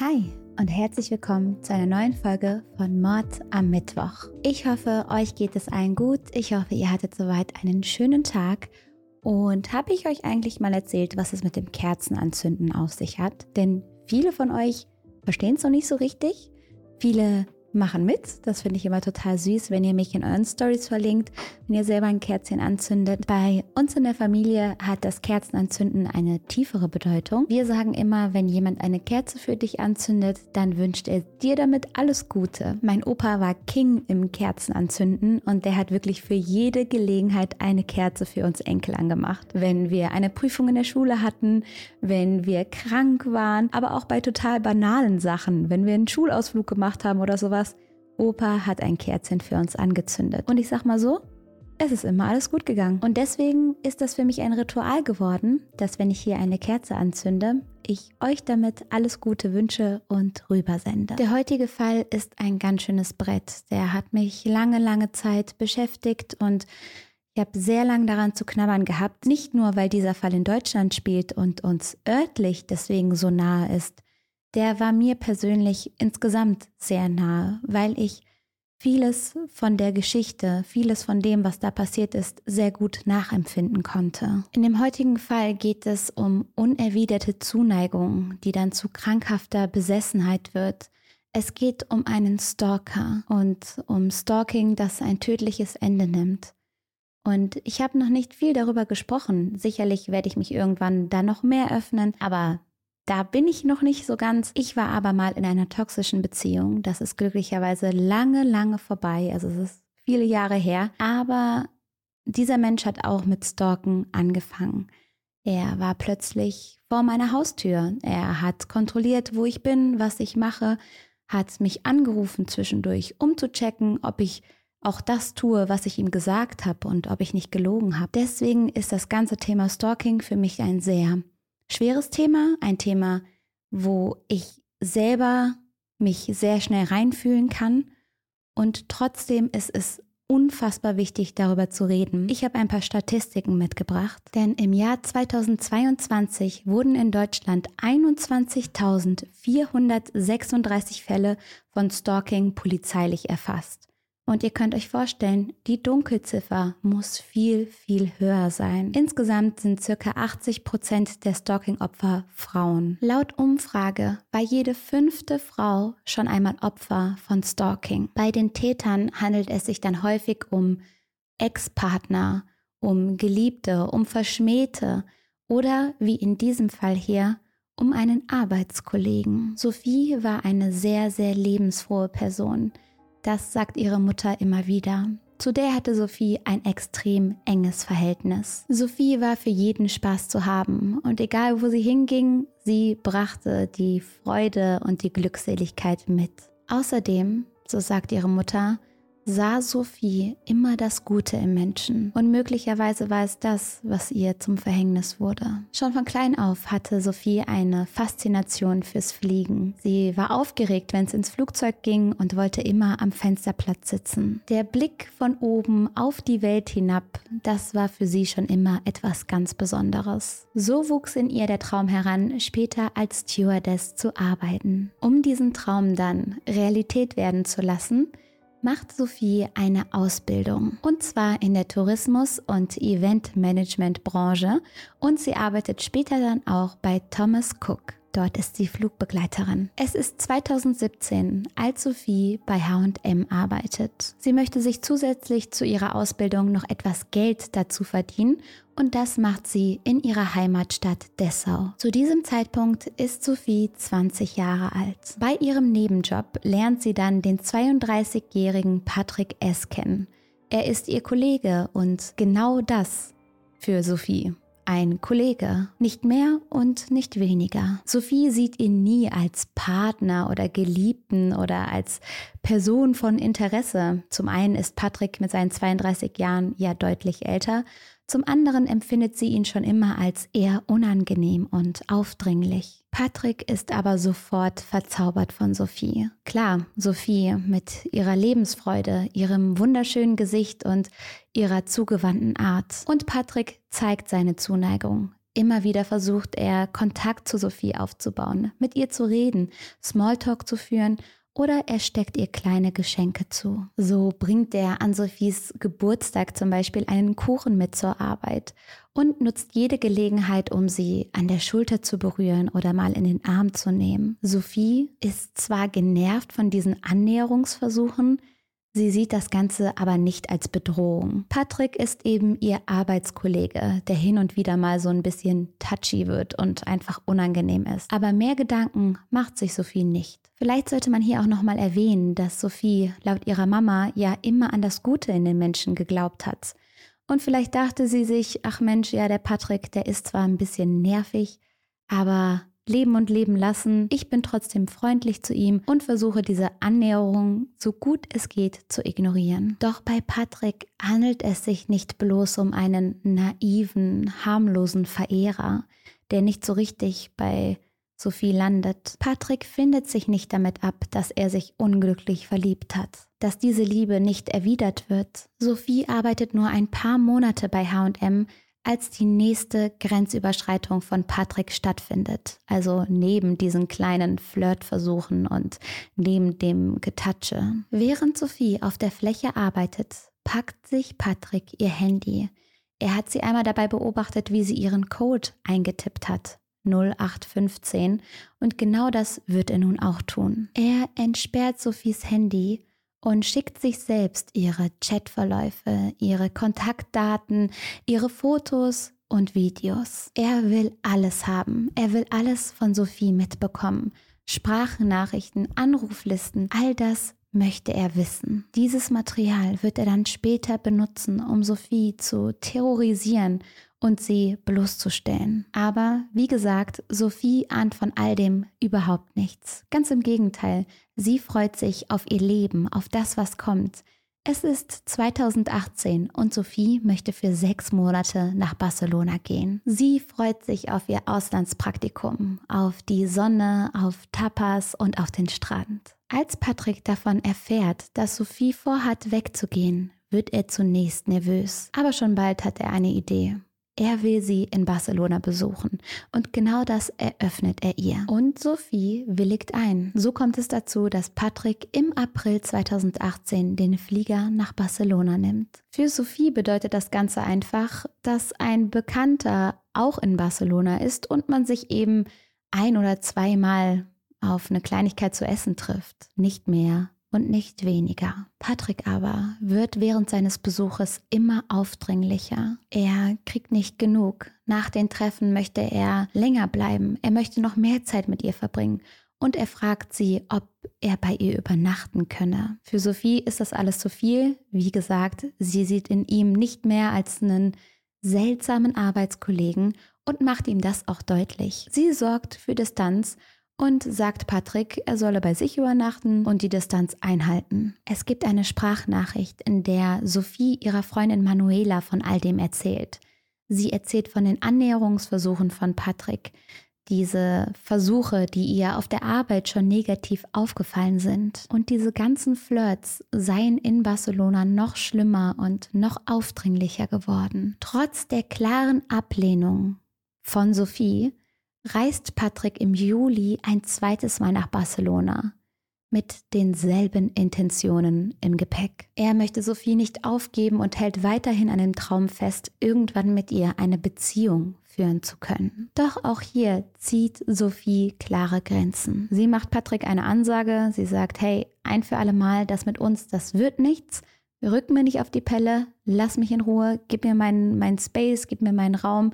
Hi und herzlich willkommen zu einer neuen Folge von Mord am Mittwoch. Ich hoffe, euch geht es allen gut. Ich hoffe, ihr hattet soweit einen schönen Tag. Und habe ich euch eigentlich mal erzählt, was es mit dem Kerzenanzünden auf sich hat? Denn viele von euch verstehen es noch nicht so richtig. Viele machen mit. Das finde ich immer total süß, wenn ihr mich in euren Stories verlinkt, wenn ihr selber ein Kerzchen anzündet. Bei uns in der Familie hat das Kerzenanzünden eine tiefere Bedeutung. Wir sagen immer, wenn jemand eine Kerze für dich anzündet, dann wünscht er dir damit alles Gute. Mein Opa war King im Kerzenanzünden und der hat wirklich für jede Gelegenheit eine Kerze für uns Enkel angemacht. Wenn wir eine Prüfung in der Schule hatten, wenn wir krank waren, aber auch bei total banalen Sachen, wenn wir einen Schulausflug gemacht haben oder sowas Opa hat ein Kerzchen für uns angezündet. Und ich sag mal so, es ist immer alles gut gegangen. Und deswegen ist das für mich ein Ritual geworden, dass wenn ich hier eine Kerze anzünde, ich euch damit alles Gute wünsche und rübersende. Der heutige Fall ist ein ganz schönes Brett. Der hat mich lange, lange Zeit beschäftigt und ich habe sehr lange daran zu knabbern gehabt. Nicht nur, weil dieser Fall in Deutschland spielt und uns örtlich deswegen so nahe ist, der war mir persönlich insgesamt sehr nahe, weil ich vieles von der Geschichte, vieles von dem, was da passiert ist, sehr gut nachempfinden konnte. In dem heutigen Fall geht es um unerwiderte Zuneigung, die dann zu krankhafter Besessenheit wird. Es geht um einen Stalker und um Stalking, das ein tödliches Ende nimmt. Und ich habe noch nicht viel darüber gesprochen. Sicherlich werde ich mich irgendwann da noch mehr öffnen, aber da bin ich noch nicht so ganz. Ich war aber mal in einer toxischen Beziehung. Das ist glücklicherweise lange, lange vorbei. Also es ist viele Jahre her. Aber dieser Mensch hat auch mit Stalken angefangen. Er war plötzlich vor meiner Haustür. Er hat kontrolliert, wo ich bin, was ich mache, hat mich angerufen zwischendurch, um zu checken, ob ich auch das tue, was ich ihm gesagt habe und ob ich nicht gelogen habe. Deswegen ist das ganze Thema Stalking für mich ein sehr schweres Thema, ein Thema, wo ich selber mich sehr schnell reinfühlen kann. Und trotzdem ist es unfassbar wichtig, darüber zu reden. Ich habe ein paar Statistiken mitgebracht, denn im Jahr 2022 wurden in Deutschland 21.436 Fälle von Stalking polizeilich erfasst. Und ihr könnt euch vorstellen, die Dunkelziffer muss viel, viel höher sein. Insgesamt sind circa 80 Prozent der Stalking-Opfer Frauen. Laut Umfrage war jede fünfte Frau schon einmal Opfer von Stalking. Bei den Tätern handelt es sich dann häufig um Ex-Partner, um Geliebte, um Verschmähte oder wie in diesem Fall hier um einen Arbeitskollegen. Sophie war eine sehr, sehr lebensfrohe Person. Das sagt ihre Mutter immer wieder. Zu der hatte Sophie ein extrem enges Verhältnis. Sophie war für jeden Spaß zu haben und egal wo sie hinging, sie brachte die Freude und die Glückseligkeit mit. Außerdem, so sagt ihre Mutter, sah Sophie immer das Gute im Menschen und möglicherweise war es das, was ihr zum Verhängnis wurde. Schon von klein auf hatte Sophie eine Faszination fürs Fliegen. Sie war aufgeregt, wenn es ins Flugzeug ging und wollte immer am Fensterplatz sitzen. Der Blick von oben auf die Welt hinab, das war für sie schon immer etwas ganz Besonderes. So wuchs in ihr der Traum heran, später als Stewardess zu arbeiten. Um diesen Traum dann Realität werden zu lassen, macht Sophie eine Ausbildung und zwar in der Tourismus- und Eventmanagement-Branche und sie arbeitet später dann auch bei Thomas Cook. Dort ist sie Flugbegleiterin. Es ist 2017, als Sophie bei HM arbeitet. Sie möchte sich zusätzlich zu ihrer Ausbildung noch etwas Geld dazu verdienen und das macht sie in ihrer Heimatstadt Dessau. Zu diesem Zeitpunkt ist Sophie 20 Jahre alt. Bei ihrem Nebenjob lernt sie dann den 32-jährigen Patrick S. kennen. Er ist ihr Kollege und genau das für Sophie ein Kollege, nicht mehr und nicht weniger. Sophie sieht ihn nie als Partner oder Geliebten oder als Person von Interesse. Zum einen ist Patrick mit seinen 32 Jahren ja deutlich älter, zum anderen empfindet sie ihn schon immer als eher unangenehm und aufdringlich. Patrick ist aber sofort verzaubert von Sophie. Klar, Sophie mit ihrer Lebensfreude, ihrem wunderschönen Gesicht und ihrer zugewandten Art. Und Patrick zeigt seine Zuneigung. Immer wieder versucht er, Kontakt zu Sophie aufzubauen, mit ihr zu reden, Smalltalk zu führen oder er steckt ihr kleine Geschenke zu. So bringt er an Sophies Geburtstag zum Beispiel einen Kuchen mit zur Arbeit und nutzt jede Gelegenheit, um sie an der Schulter zu berühren oder mal in den Arm zu nehmen. Sophie ist zwar genervt von diesen Annäherungsversuchen, Sie sieht das Ganze aber nicht als Bedrohung. Patrick ist eben ihr Arbeitskollege, der hin und wieder mal so ein bisschen touchy wird und einfach unangenehm ist. Aber mehr Gedanken macht sich Sophie nicht. Vielleicht sollte man hier auch nochmal erwähnen, dass Sophie laut ihrer Mama ja immer an das Gute in den Menschen geglaubt hat. Und vielleicht dachte sie sich, ach Mensch, ja, der Patrick, der ist zwar ein bisschen nervig, aber leben und leben lassen. Ich bin trotzdem freundlich zu ihm und versuche diese Annäherung so gut es geht zu ignorieren. Doch bei Patrick handelt es sich nicht bloß um einen naiven, harmlosen Verehrer, der nicht so richtig bei Sophie landet. Patrick findet sich nicht damit ab, dass er sich unglücklich verliebt hat, dass diese Liebe nicht erwidert wird. Sophie arbeitet nur ein paar Monate bei HM, als die nächste Grenzüberschreitung von Patrick stattfindet. Also neben diesen kleinen Flirtversuchen und neben dem Getatsche. Während Sophie auf der Fläche arbeitet, packt sich Patrick ihr Handy. Er hat sie einmal dabei beobachtet, wie sie ihren Code eingetippt hat. 0815 und genau das wird er nun auch tun. Er entsperrt Sophies Handy und schickt sich selbst ihre Chatverläufe, ihre Kontaktdaten, ihre Fotos und Videos. Er will alles haben. Er will alles von Sophie mitbekommen. Sprachnachrichten, Anruflisten, all das möchte er wissen. Dieses Material wird er dann später benutzen, um Sophie zu terrorisieren und sie bloßzustellen. Aber wie gesagt, Sophie ahnt von all dem überhaupt nichts. Ganz im Gegenteil, sie freut sich auf ihr Leben, auf das, was kommt. Es ist 2018 und Sophie möchte für sechs Monate nach Barcelona gehen. Sie freut sich auf ihr Auslandspraktikum, auf die Sonne, auf Tapas und auf den Strand. Als Patrick davon erfährt, dass Sophie vorhat, wegzugehen, wird er zunächst nervös. Aber schon bald hat er eine Idee. Er will sie in Barcelona besuchen und genau das eröffnet er ihr. Und Sophie willigt ein. So kommt es dazu, dass Patrick im April 2018 den Flieger nach Barcelona nimmt. Für Sophie bedeutet das Ganze einfach, dass ein Bekannter auch in Barcelona ist und man sich eben ein oder zweimal auf eine Kleinigkeit zu essen trifft. Nicht mehr und nicht weniger. Patrick aber wird während seines Besuches immer aufdringlicher. Er kriegt nicht genug. Nach den Treffen möchte er länger bleiben. Er möchte noch mehr Zeit mit ihr verbringen. Und er fragt sie, ob er bei ihr übernachten könne. Für Sophie ist das alles zu viel. Wie gesagt, sie sieht in ihm nicht mehr als einen seltsamen Arbeitskollegen und macht ihm das auch deutlich. Sie sorgt für Distanz und sagt Patrick, er solle bei sich übernachten und die Distanz einhalten. Es gibt eine Sprachnachricht, in der Sophie ihrer Freundin Manuela von all dem erzählt. Sie erzählt von den Annäherungsversuchen von Patrick, diese Versuche, die ihr auf der Arbeit schon negativ aufgefallen sind. Und diese ganzen Flirts seien in Barcelona noch schlimmer und noch aufdringlicher geworden. Trotz der klaren Ablehnung von Sophie reist Patrick im Juli ein zweites Mal nach Barcelona mit denselben Intentionen im Gepäck. Er möchte Sophie nicht aufgeben und hält weiterhin an dem Traum fest, irgendwann mit ihr eine Beziehung führen zu können. Doch auch hier zieht Sophie klare Grenzen. Sie macht Patrick eine Ansage, sie sagt, hey, ein für alle Mal, das mit uns, das wird nichts. Rück mir nicht auf die Pelle, lass mich in Ruhe, gib mir meinen mein Space, gib mir meinen Raum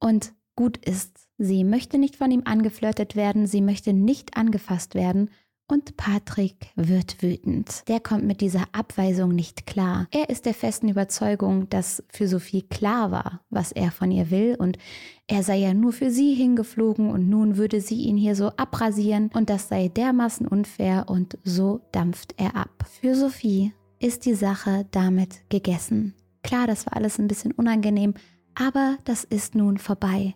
und gut ist. Sie möchte nicht von ihm angeflirtet werden, sie möchte nicht angefasst werden und Patrick wird wütend. Der kommt mit dieser Abweisung nicht klar. Er ist der festen Überzeugung, dass für Sophie klar war, was er von ihr will und er sei ja nur für sie hingeflogen und nun würde sie ihn hier so abrasieren und das sei dermaßen unfair und so dampft er ab. Für Sophie ist die Sache damit gegessen. Klar, das war alles ein bisschen unangenehm, aber das ist nun vorbei.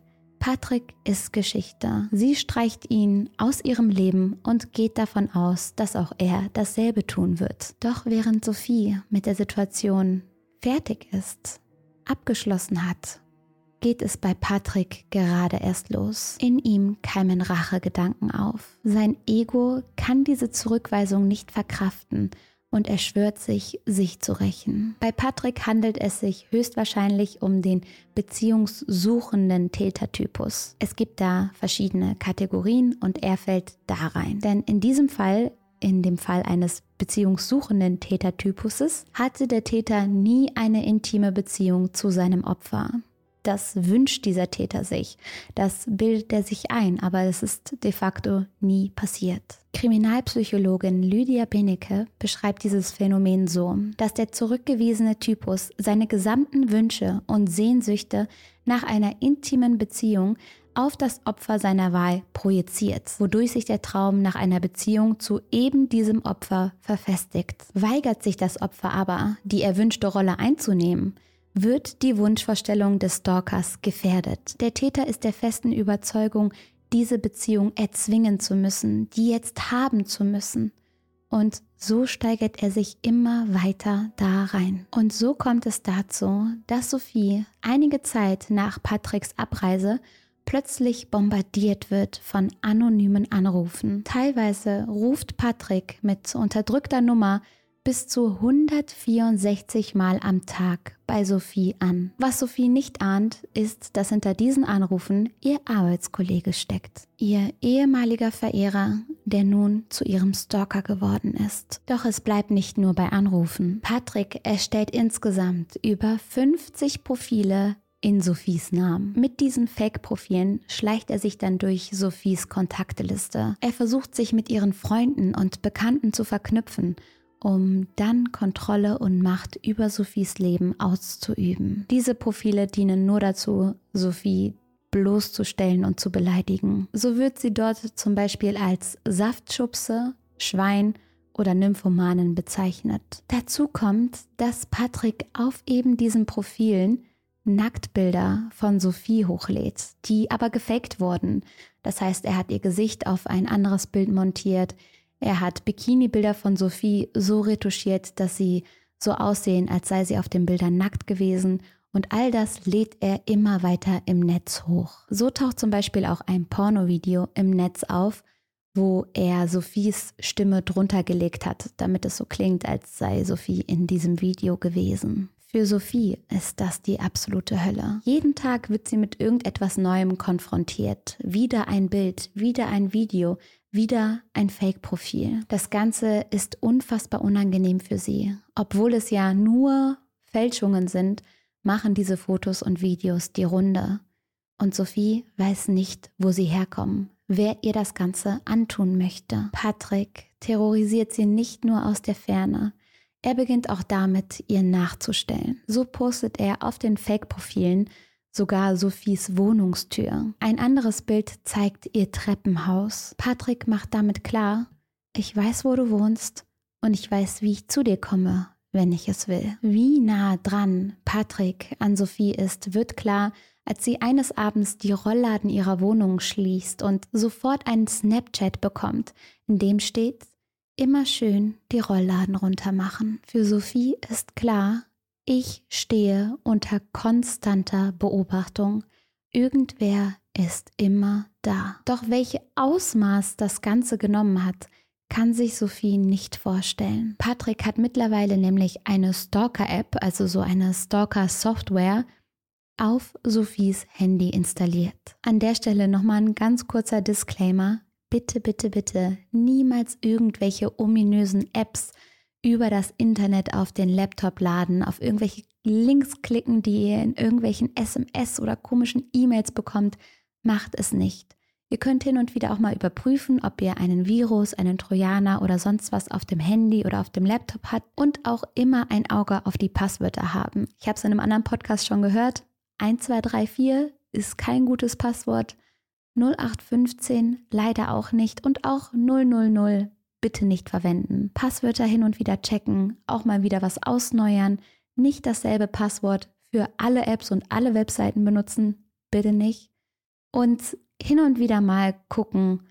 Patrick ist Geschichte. Sie streicht ihn aus ihrem Leben und geht davon aus, dass auch er dasselbe tun wird. Doch während Sophie mit der Situation fertig ist, abgeschlossen hat, geht es bei Patrick gerade erst los. In ihm keimen Rachegedanken auf. Sein Ego kann diese Zurückweisung nicht verkraften und er schwört sich, sich zu rächen. Bei Patrick handelt es sich höchstwahrscheinlich um den beziehungssuchenden Tätertypus. Es gibt da verschiedene Kategorien und er fällt da rein. Denn in diesem Fall, in dem Fall eines beziehungssuchenden Tätertypuses, hatte der Täter nie eine intime Beziehung zu seinem Opfer das wünscht dieser Täter sich. Das bildet er sich ein, aber es ist de facto nie passiert. Kriminalpsychologin Lydia Benecke beschreibt dieses Phänomen so, dass der zurückgewiesene Typus seine gesamten Wünsche und Sehnsüchte nach einer intimen Beziehung auf das Opfer seiner Wahl projiziert, wodurch sich der Traum nach einer Beziehung zu eben diesem Opfer verfestigt. Weigert sich das Opfer aber, die erwünschte Rolle einzunehmen, wird die Wunschvorstellung des Stalkers gefährdet. Der Täter ist der festen Überzeugung, diese Beziehung erzwingen zu müssen, die jetzt haben zu müssen. Und so steigert er sich immer weiter da rein. Und so kommt es dazu, dass Sophie einige Zeit nach Patricks Abreise plötzlich bombardiert wird von anonymen Anrufen. Teilweise ruft Patrick mit unterdrückter Nummer bis zu 164 Mal am Tag bei Sophie an. Was Sophie nicht ahnt, ist, dass hinter diesen Anrufen ihr Arbeitskollege steckt. Ihr ehemaliger Verehrer, der nun zu ihrem Stalker geworden ist. Doch es bleibt nicht nur bei Anrufen. Patrick erstellt insgesamt über 50 Profile in Sophies Namen. Mit diesen Fake-Profilen schleicht er sich dann durch Sophies Kontakteliste. Er versucht sich mit ihren Freunden und Bekannten zu verknüpfen um dann Kontrolle und Macht über Sophies Leben auszuüben. Diese Profile dienen nur dazu, Sophie bloßzustellen und zu beleidigen. So wird sie dort zum Beispiel als Saftschubse, Schwein oder Nymphomanen bezeichnet. Dazu kommt, dass Patrick auf eben diesen Profilen Nacktbilder von Sophie hochlädt, die aber gefaked wurden. Das heißt, er hat ihr Gesicht auf ein anderes Bild montiert, er hat Bikini-Bilder von Sophie so retuschiert, dass sie so aussehen, als sei sie auf den Bildern nackt gewesen und all das lädt er immer weiter im Netz hoch. So taucht zum Beispiel auch ein Pornovideo im Netz auf, wo er Sophies Stimme drunter gelegt hat, damit es so klingt, als sei Sophie in diesem Video gewesen. Für Sophie ist das die absolute Hölle. Jeden Tag wird sie mit irgendetwas Neuem konfrontiert. Wieder ein Bild, wieder ein Video, wieder ein Fake-Profil. Das Ganze ist unfassbar unangenehm für sie. Obwohl es ja nur Fälschungen sind, machen diese Fotos und Videos die Runde. Und Sophie weiß nicht, wo sie herkommen, wer ihr das Ganze antun möchte. Patrick terrorisiert sie nicht nur aus der Ferne. Er beginnt auch damit, ihr nachzustellen. So postet er auf den Fake-Profilen sogar Sophies Wohnungstür. Ein anderes Bild zeigt ihr Treppenhaus. Patrick macht damit klar, ich weiß, wo du wohnst und ich weiß, wie ich zu dir komme, wenn ich es will. Wie nah dran Patrick an Sophie ist, wird klar, als sie eines Abends die Rollladen ihrer Wohnung schließt und sofort einen Snapchat bekommt, in dem steht, immer schön die Rollladen runtermachen. Für Sophie ist klar, ich stehe unter konstanter Beobachtung. Irgendwer ist immer da. Doch welche Ausmaß das Ganze genommen hat, kann sich Sophie nicht vorstellen. Patrick hat mittlerweile nämlich eine Stalker-App, also so eine Stalker-Software, auf Sophies Handy installiert. An der Stelle nochmal ein ganz kurzer Disclaimer. Bitte, bitte, bitte niemals irgendwelche ominösen Apps über das Internet auf den Laptop laden, auf irgendwelche Links klicken, die ihr in irgendwelchen SMS oder komischen E-Mails bekommt, macht es nicht. Ihr könnt hin und wieder auch mal überprüfen, ob ihr einen Virus, einen Trojaner oder sonst was auf dem Handy oder auf dem Laptop habt und auch immer ein Auge auf die Passwörter haben. Ich habe es in einem anderen Podcast schon gehört. 1234 ist kein gutes Passwort. 0815 leider auch nicht und auch 000 bitte nicht verwenden. Passwörter hin und wieder checken, auch mal wieder was ausneuern, nicht dasselbe Passwort für alle Apps und alle Webseiten benutzen, bitte nicht. Und hin und wieder mal gucken,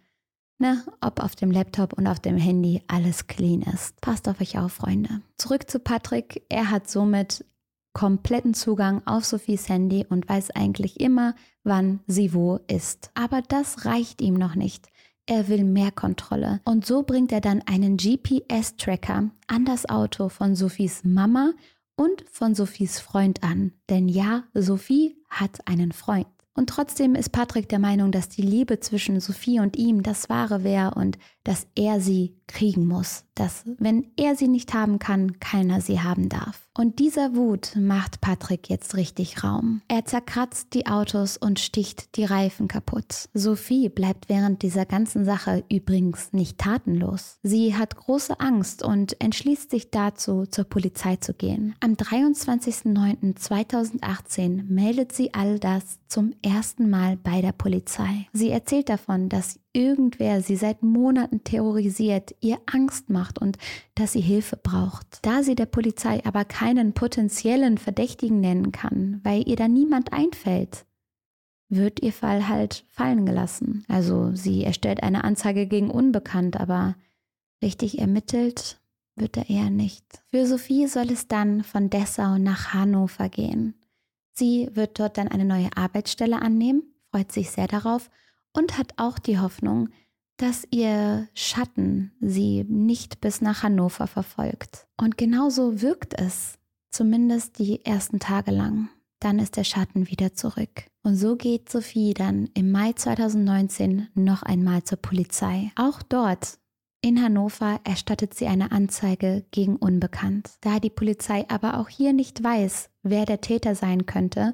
ne, ob auf dem Laptop und auf dem Handy alles clean ist. Passt auf euch auf, Freunde. Zurück zu Patrick. Er hat somit kompletten Zugang auf Sophies Handy und weiß eigentlich immer, wann sie wo ist. Aber das reicht ihm noch nicht. Er will mehr Kontrolle. Und so bringt er dann einen GPS-Tracker an das Auto von Sophies Mama und von Sophies Freund an. Denn ja, Sophie hat einen Freund. Und trotzdem ist Patrick der Meinung, dass die Liebe zwischen Sophie und ihm das wahre wäre und dass er sie kriegen muss. Dass, wenn er sie nicht haben kann, keiner sie haben darf. Und dieser Wut macht Patrick jetzt richtig Raum. Er zerkratzt die Autos und sticht die Reifen kaputt. Sophie bleibt während dieser ganzen Sache übrigens nicht tatenlos. Sie hat große Angst und entschließt sich dazu, zur Polizei zu gehen. Am 23.09.2018 meldet sie all das zum ersten Mal bei der Polizei. Sie erzählt davon, dass irgendwer sie seit Monaten terrorisiert, ihr Angst macht und dass sie Hilfe braucht. Da sie der Polizei aber keinen potenziellen Verdächtigen nennen kann, weil ihr da niemand einfällt, wird ihr Fall halt fallen gelassen. Also sie erstellt eine Anzeige gegen Unbekannt, aber richtig ermittelt wird er eher nicht. Für Sophie soll es dann von Dessau nach Hannover gehen. Sie wird dort dann eine neue Arbeitsstelle annehmen, freut sich sehr darauf und hat auch die Hoffnung, dass ihr Schatten sie nicht bis nach Hannover verfolgt. Und genauso wirkt es, zumindest die ersten Tage lang. Dann ist der Schatten wieder zurück. Und so geht Sophie dann im Mai 2019 noch einmal zur Polizei. Auch dort in Hannover erstattet sie eine Anzeige gegen Unbekannt. Da die Polizei aber auch hier nicht weiß, wer der Täter sein könnte,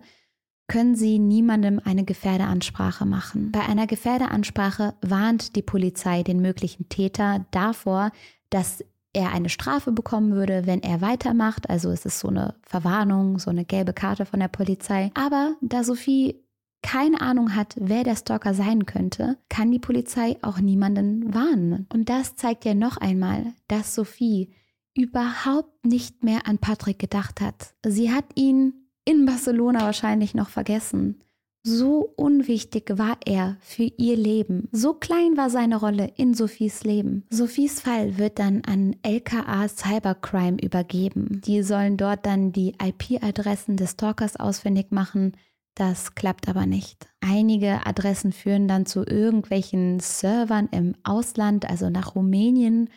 können Sie niemandem eine Gefährdeansprache machen. Bei einer Gefährdeansprache warnt die Polizei den möglichen Täter davor, dass er eine Strafe bekommen würde, wenn er weitermacht. Also es ist so eine Verwarnung, so eine gelbe Karte von der Polizei. Aber da Sophie keine Ahnung hat, wer der Stalker sein könnte, kann die Polizei auch niemanden warnen. Und das zeigt ja noch einmal, dass Sophie überhaupt nicht mehr an Patrick gedacht hat. Sie hat ihn in Barcelona wahrscheinlich noch vergessen. So unwichtig war er für ihr Leben. So klein war seine Rolle in Sophies Leben. Sophies Fall wird dann an LKA Cybercrime übergeben. Die sollen dort dann die IP-Adressen des Stalkers ausfindig machen. Das klappt aber nicht. Einige Adressen führen dann zu irgendwelchen Servern im Ausland, also nach Rumänien,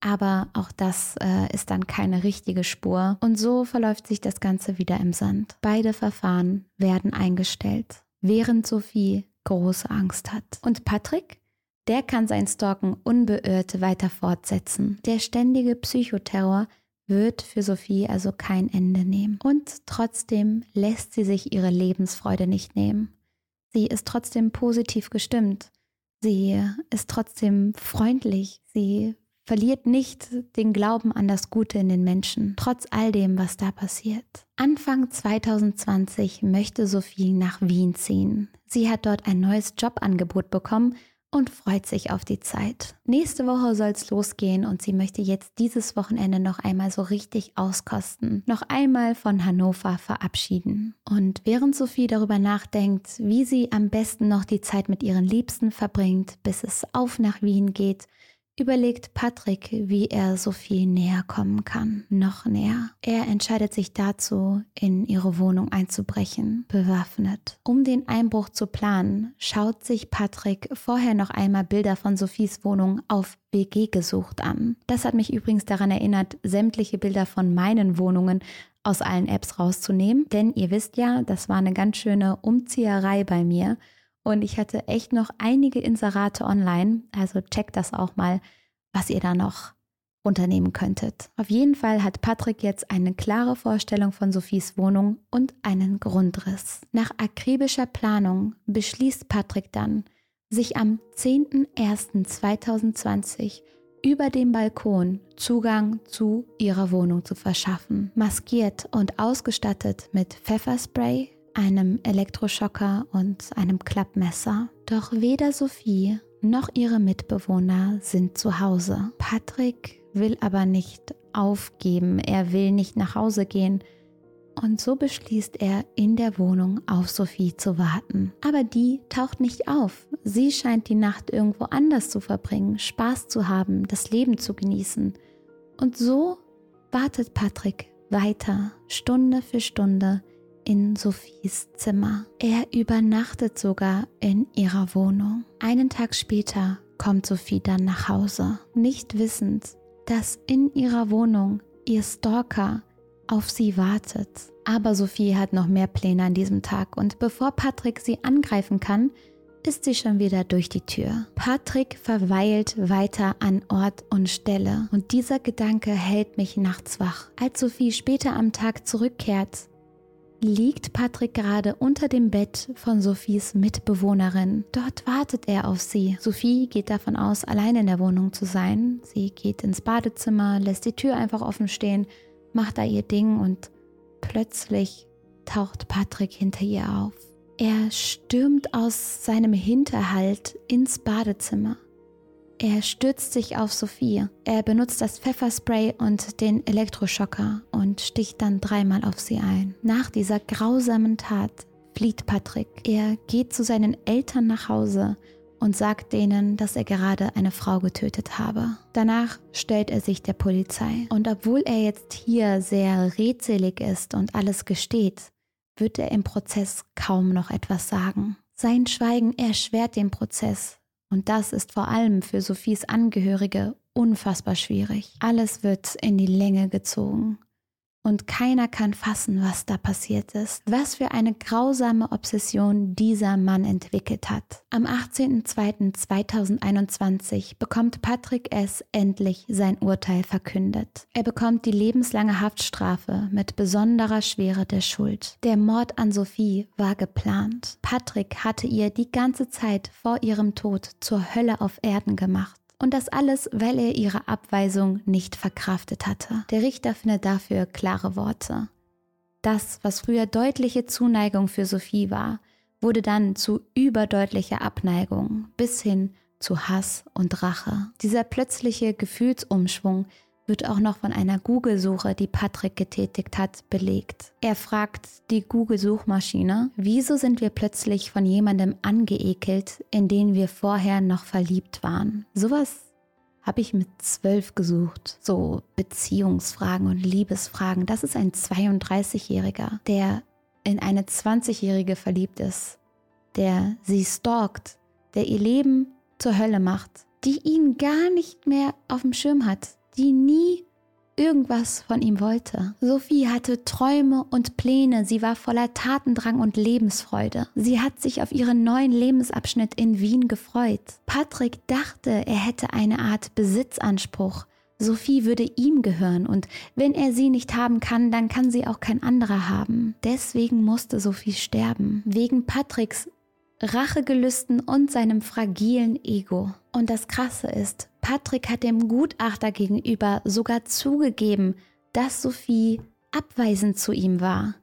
aber auch das äh, ist dann keine richtige Spur. Und so verläuft sich das Ganze wieder im Sand. Beide Verfahren werden eingestellt, während Sophie große Angst hat. Und Patrick? Der kann sein Stalken unbeirrt weiter fortsetzen. Der ständige Psychoterror wird für Sophie also kein Ende nehmen. Und trotzdem lässt sie sich ihre Lebensfreude nicht nehmen. Sie ist trotzdem positiv gestimmt. Sie ist trotzdem freundlich. Sie verliert nicht den Glauben an das Gute in den Menschen, trotz all dem, was da passiert. Anfang 2020 möchte Sophie nach Wien ziehen. Sie hat dort ein neues Jobangebot bekommen und freut sich auf die Zeit. Nächste Woche soll es losgehen und sie möchte jetzt dieses Wochenende noch einmal so richtig auskosten, noch einmal von Hannover verabschieden. Und während Sophie darüber nachdenkt, wie sie am besten noch die Zeit mit ihren Liebsten verbringt, bis es auf nach Wien geht, überlegt Patrick, wie er Sophie näher kommen kann, noch näher. Er entscheidet sich dazu, in ihre Wohnung einzubrechen, bewaffnet. Um den Einbruch zu planen, schaut sich Patrick vorher noch einmal Bilder von Sophies Wohnung auf WG gesucht an. Das hat mich übrigens daran erinnert, sämtliche Bilder von meinen Wohnungen aus allen Apps rauszunehmen, denn ihr wisst ja, das war eine ganz schöne Umzieherei bei mir und ich hatte echt noch einige Inserate online. Also checkt das auch mal, was ihr da noch unternehmen könntet. Auf jeden Fall hat Patrick jetzt eine klare Vorstellung von Sophies Wohnung und einen Grundriss. Nach akribischer Planung beschließt Patrick dann, sich am 10.01.2020 über dem Balkon Zugang zu ihrer Wohnung zu verschaffen. Maskiert und ausgestattet mit Pfefferspray, einem Elektroschocker und einem Klappmesser. Doch weder Sophie noch ihre Mitbewohner sind zu Hause. Patrick will aber nicht aufgeben, er will nicht nach Hause gehen und so beschließt er, in der Wohnung auf Sophie zu warten. Aber die taucht nicht auf. Sie scheint die Nacht irgendwo anders zu verbringen, Spaß zu haben, das Leben zu genießen. Und so wartet Patrick weiter, Stunde für Stunde, in Sophies Zimmer. Er übernachtet sogar in ihrer Wohnung. Einen Tag später kommt Sophie dann nach Hause, nicht wissend, dass in ihrer Wohnung ihr Stalker auf sie wartet. Aber Sophie hat noch mehr Pläne an diesem Tag und bevor Patrick sie angreifen kann, ist sie schon wieder durch die Tür. Patrick verweilt weiter an Ort und Stelle und dieser Gedanke hält mich nachts wach. Als Sophie später am Tag zurückkehrt, liegt Patrick gerade unter dem Bett von Sophies Mitbewohnerin. Dort wartet er auf sie. Sophie geht davon aus, allein in der Wohnung zu sein. Sie geht ins Badezimmer, lässt die Tür einfach offen stehen, macht da ihr Ding und plötzlich taucht Patrick hinter ihr auf. Er stürmt aus seinem Hinterhalt ins Badezimmer. Er stürzt sich auf Sophie. Er benutzt das Pfefferspray und den Elektroschocker und sticht dann dreimal auf sie ein. Nach dieser grausamen Tat flieht Patrick. Er geht zu seinen Eltern nach Hause und sagt denen, dass er gerade eine Frau getötet habe. Danach stellt er sich der Polizei. Und obwohl er jetzt hier sehr redselig ist und alles gesteht, wird er im Prozess kaum noch etwas sagen. Sein Schweigen erschwert den Prozess, und das ist vor allem für Sophies Angehörige unfassbar schwierig. Alles wird in die Länge gezogen und keiner kann fassen, was da passiert ist. Was für eine grausame Obsession dieser Mann entwickelt hat. Am 18.02.2021 bekommt Patrick S. endlich sein Urteil verkündet. Er bekommt die lebenslange Haftstrafe mit besonderer Schwere der Schuld. Der Mord an Sophie war geplant. Patrick hatte ihr die ganze Zeit vor ihrem Tod zur Hölle auf Erden gemacht. Und das alles, weil er ihre Abweisung nicht verkraftet hatte. Der Richter findet dafür klare Worte. Das, was früher deutliche Zuneigung für Sophie war, wurde dann zu überdeutlicher Abneigung bis hin zu Hass und Rache. Dieser plötzliche Gefühlsumschwung wird auch noch von einer Google-Suche, die Patrick getätigt hat, belegt. Er fragt die Google-Suchmaschine, wieso sind wir plötzlich von jemandem angeekelt, in den wir vorher noch verliebt waren? Sowas habe ich mit zwölf gesucht. So Beziehungsfragen und Liebesfragen. Das ist ein 32-Jähriger, der in eine 20-Jährige verliebt ist, der sie stalkt, der ihr Leben zur Hölle macht, die ihn gar nicht mehr auf dem Schirm hat, die nie irgendwas von ihm wollte. Sophie hatte Träume und Pläne, sie war voller Tatendrang und Lebensfreude. Sie hat sich auf ihren neuen Lebensabschnitt in Wien gefreut. Patrick dachte, er hätte eine Art Besitzanspruch. Sophie würde ihm gehören und wenn er sie nicht haben kann, dann kann sie auch kein anderer haben. Deswegen musste Sophie sterben. Wegen Patricks Rachegelüsten und seinem fragilen Ego. Und das Krasse ist, Patrick hat dem Gutachter gegenüber sogar zugegeben, dass Sophie abweisend zu ihm war.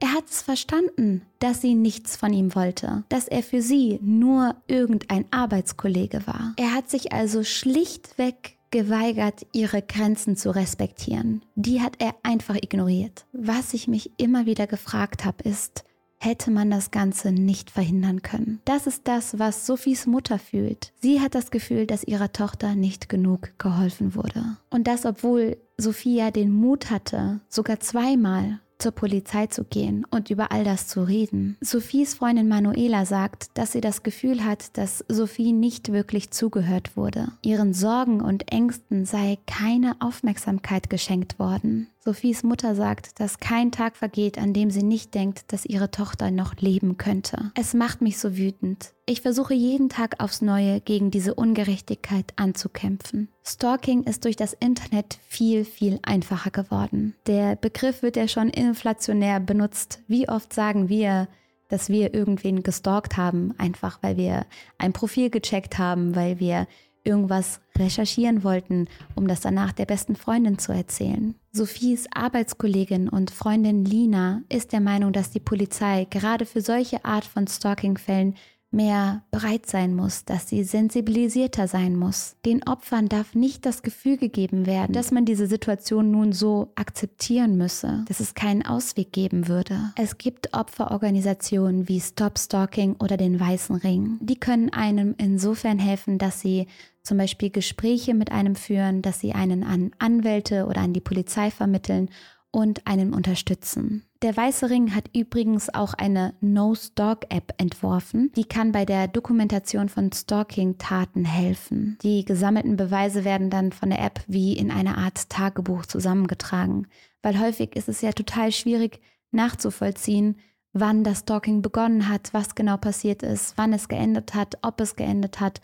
Er hat es verstanden, dass sie nichts von ihm wollte, dass er für sie nur irgendein Arbeitskollege war. Er hat sich also schlichtweg geweigert, ihre Grenzen zu respektieren. Die hat er einfach ignoriert. Was ich mich immer wieder gefragt habe, ist, hätte man das Ganze nicht verhindern können. Das ist das, was Sophies Mutter fühlt. Sie hat das Gefühl, dass ihrer Tochter nicht genug geholfen wurde. Und das, obwohl Sophia den Mut hatte, sogar zweimal zur Polizei zu gehen und über all das zu reden. Sophies Freundin Manuela sagt, dass sie das Gefühl hat, dass Sophie nicht wirklich zugehört wurde. Ihren Sorgen und Ängsten sei keine Aufmerksamkeit geschenkt worden. Sophies Mutter sagt, dass kein Tag vergeht, an dem sie nicht denkt, dass ihre Tochter noch leben könnte. Es macht mich so wütend. Ich versuche jeden Tag aufs Neue gegen diese Ungerechtigkeit anzukämpfen. Stalking ist durch das Internet viel, viel einfacher geworden. Der Begriff wird ja schon inflationär benutzt. Wie oft sagen wir, dass wir irgendwen gestalkt haben, einfach weil wir ein Profil gecheckt haben, weil wir irgendwas recherchieren wollten, um das danach der besten Freundin zu erzählen. Sophies Arbeitskollegin und Freundin Lina ist der Meinung, dass die Polizei gerade für solche Art von Stalking-Fällen mehr bereit sein muss, dass sie sensibilisierter sein muss. Den Opfern darf nicht das Gefühl gegeben werden, dass man diese Situation nun so akzeptieren müsse, dass es keinen Ausweg geben würde. Es gibt Opferorganisationen wie Stop Stalking oder den Weißen Ring. Die können einem insofern helfen, dass sie zum Beispiel Gespräche mit einem führen, dass sie einen an Anwälte oder an die Polizei vermitteln und einem unterstützen. Der Weiße Ring hat übrigens auch eine No-Stalk-App entworfen. Die kann bei der Dokumentation von Stalking-Taten helfen. Die gesammelten Beweise werden dann von der App wie in einer Art Tagebuch zusammengetragen, weil häufig ist es ja total schwierig nachzuvollziehen, wann das Stalking begonnen hat, was genau passiert ist, wann es geendet hat, ob es geendet hat.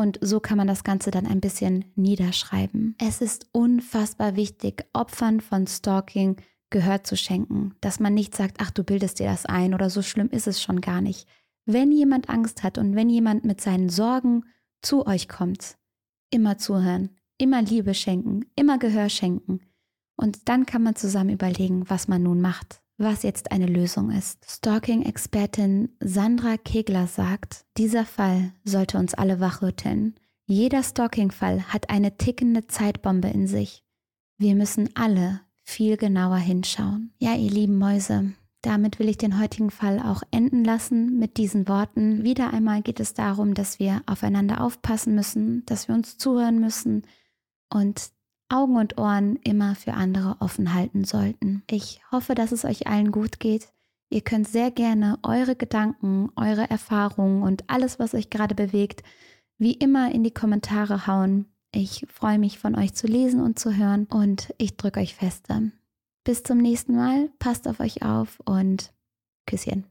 Und so kann man das Ganze dann ein bisschen niederschreiben. Es ist unfassbar wichtig, Opfern von Stalking Gehör zu schenken, dass man nicht sagt, ach, du bildest dir das ein oder so schlimm ist es schon gar nicht. Wenn jemand Angst hat und wenn jemand mit seinen Sorgen zu euch kommt, immer zuhören, immer Liebe schenken, immer Gehör schenken. Und dann kann man zusammen überlegen, was man nun macht was jetzt eine Lösung ist. Stalking-Expertin Sandra Kegler sagt, dieser Fall sollte uns alle wachrütteln. Jeder Stalking-Fall hat eine tickende Zeitbombe in sich. Wir müssen alle viel genauer hinschauen. Ja, ihr lieben Mäuse, damit will ich den heutigen Fall auch enden lassen mit diesen Worten. Wieder einmal geht es darum, dass wir aufeinander aufpassen müssen, dass wir uns zuhören müssen und Augen und Ohren immer für andere offen halten sollten. Ich hoffe, dass es euch allen gut geht. Ihr könnt sehr gerne eure Gedanken, eure Erfahrungen und alles, was euch gerade bewegt, wie immer in die Kommentare hauen. Ich freue mich von euch zu lesen und zu hören und ich drücke euch feste. Bis zum nächsten Mal, passt auf euch auf und Küsschen.